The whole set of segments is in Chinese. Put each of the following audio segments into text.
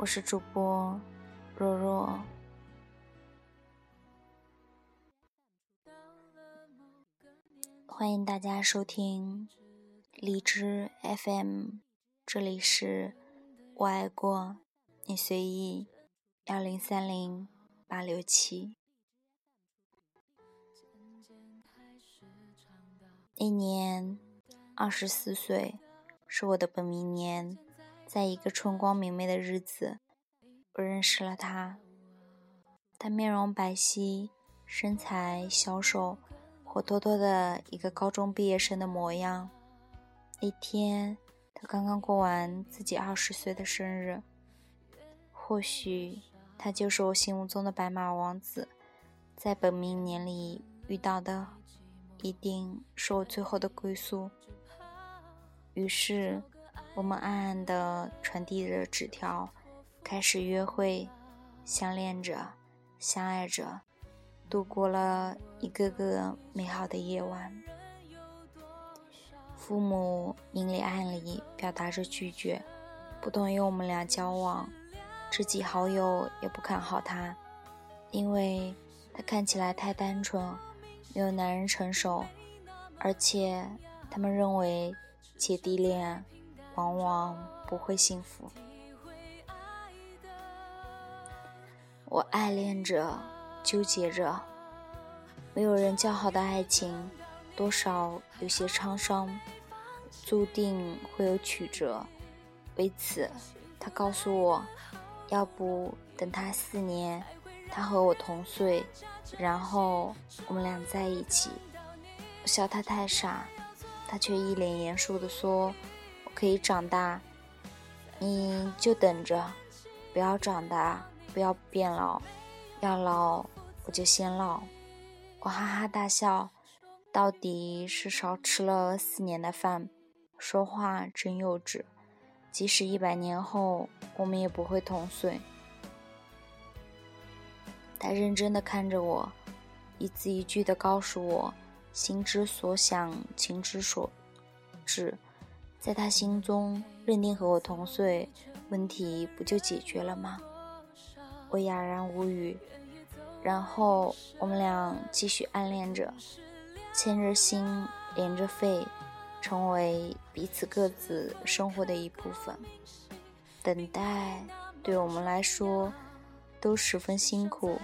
我是主播若若。欢迎大家收听荔枝 FM，这里是我爱过你随意幺零三零八六七。一年二十四岁，是我的本命年，在一个春光明媚的日子，我认识了他。他面容白皙，身材消瘦。活脱脱的一个高中毕业生的模样。那天，他刚刚过完自己二十岁的生日。或许，他就是我心目中的白马王子，在本命年里遇到的，一定是我最后的归宿。于是，我们暗暗地传递着纸条，开始约会，相恋着，相爱着。度过了一个个美好的夜晚，父母明里暗里表达着拒绝，不同意我们俩交往。知己好友也不看好他，因为他看起来太单纯，没有男人成熟，而且他们认为姐弟恋往往不会幸福。我爱恋着。纠结着，没有人叫好的爱情，多少有些沧桑，注定会有曲折。为此，他告诉我，要不等他四年，他和我同岁，然后我们俩在一起。我笑他太傻，他却一脸严肃地说：“可以长大，你就等着，不要长大，不要变老。”要老，我就先老。我哈哈大笑，到底是少吃了四年的饭，说话真幼稚。即使一百年后，我们也不会同岁。他认真的看着我，一字一句的告诉我，心之所想，情之所至。在他心中，认定和我同岁，问题不就解决了吗？我哑然无语，然后我们俩继续暗恋着，牵着心，连着肺，成为彼此各自生活的一部分。等待对我们来说都十分辛苦，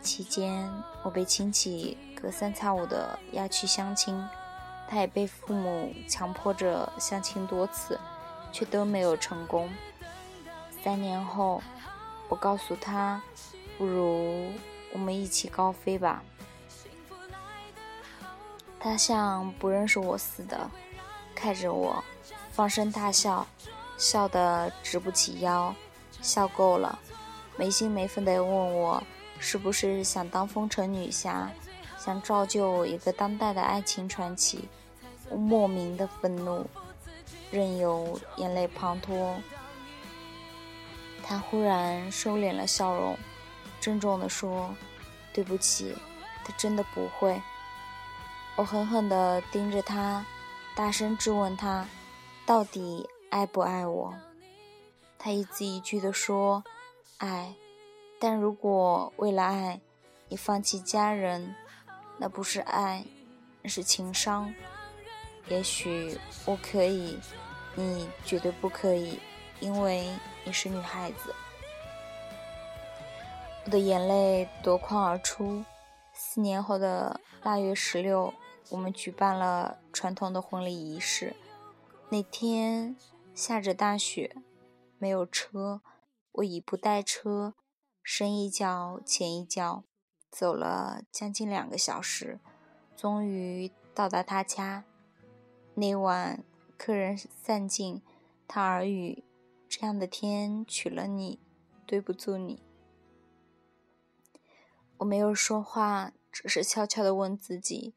期间我被亲戚隔三差五的要去相亲，他也被父母强迫着相亲多次，却都没有成功。三年后。我告诉他：“不如我们一起高飞吧。”他像不认识我似的，看着我，放声大笑，笑得直不起腰。笑够了，没心没肺地问我：“是不是想当风尘女侠，想造就一个当代的爱情传奇？”我莫名的愤怒，任由眼泪滂沱。他忽然收敛了笑容，郑重地说：“对不起，他真的不会。”我狠狠地盯着他，大声质问他：“到底爱不爱我？”他一字一句地说：“爱。”但如果为了爱，你放弃家人，那不是爱，那是情伤。也许我可以，你绝对不可以。因为你是女孩子，我的眼泪夺眶而出。四年后的腊月十六，我们举办了传统的婚礼仪式。那天下着大雪，没有车，我以不带车，深一脚浅一脚，走了将近两个小时，终于到达他家。那晚客人散尽，他耳语。这样的天娶了你，对不住你。我没有说话，只是悄悄地问自己：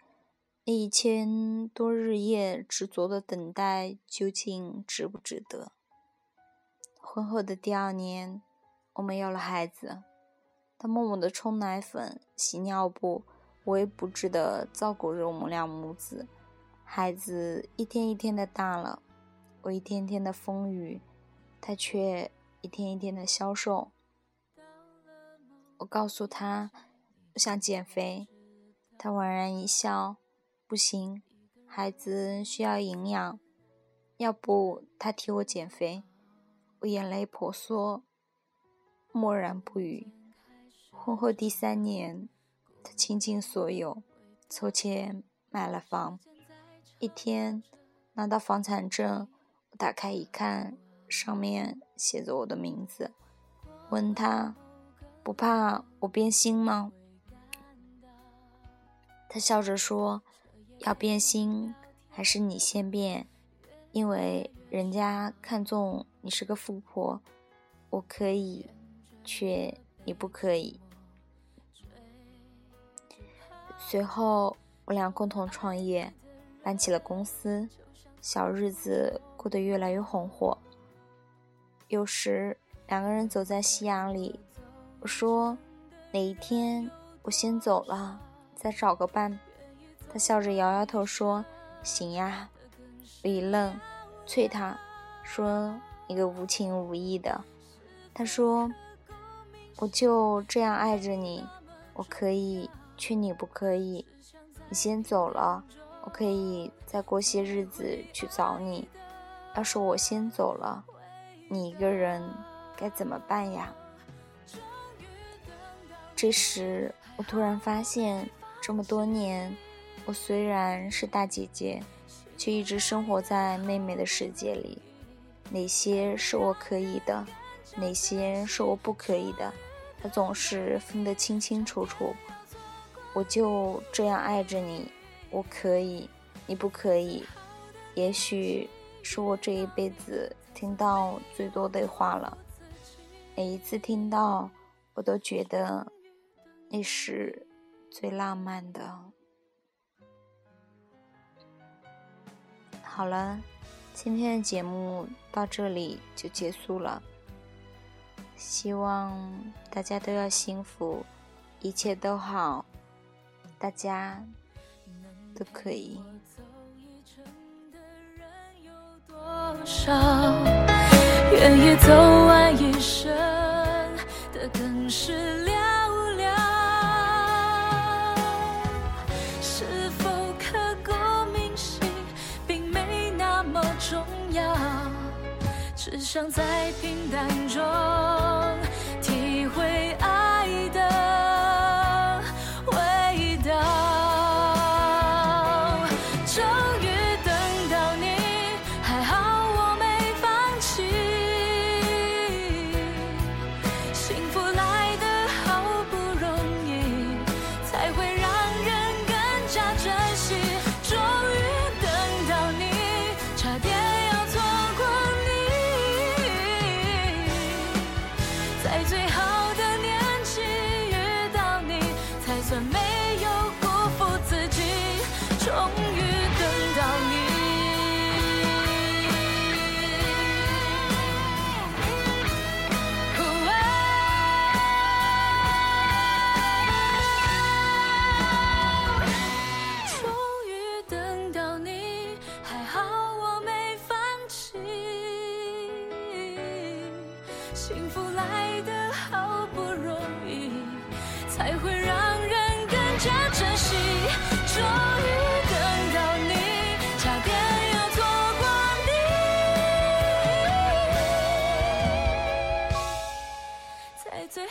那一千多日夜执着的等待，究竟值不值得？婚后的第二年，我们有了孩子。他默默地冲奶粉、洗尿布，无微不至地照顾着我们俩母子。孩子一天一天的大了，我一天天的风雨。他却一天一天的消瘦。我告诉他我想减肥，他莞然一笑，不行，孩子需要营养，要不他替我减肥。我眼泪婆娑，默然不语。婚后第三年，他倾尽所有，凑钱买了房。一天拿到房产证，我打开一看，上面写着我的名字。问他。不怕我变心吗？他笑着说：“要变心，还是你先变，因为人家看中你是个富婆，我可以，却你不可以。”随后，我俩共同创业，办起了公司，小日子过得越来越红火。有时，两个人走在夕阳里。我说：“哪一天我先走了，再找个伴。”他笑着摇摇头说：“行呀。”我一愣，催他说：“你个无情无义的。”他说：“我就这样爱着你，我可以，却你不可以。你先走了，我可以再过些日子去找你。要是我先走了，你一个人该怎么办呀？”这时，我突然发现，这么多年，我虽然是大姐姐，却一直生活在妹妹的世界里。哪些是我可以的，哪些是我不可以的，她总是分得清清楚楚。我就这样爱着你，我可以，你不可以。也许是我这一辈子听到最多的话了。每一次听到，我都觉得。那是最浪漫的。好了，今天的节目到这里就结束了。希望大家都要幸福，一切都好，大家都可以。走一程的人有多少愿意走完一生的更是寥寥是否刻骨铭心并没那么重要只想在平淡终于等到你，终于等到你，还好我没放弃。幸福来得好不容易，才会让人更加珍惜。终于。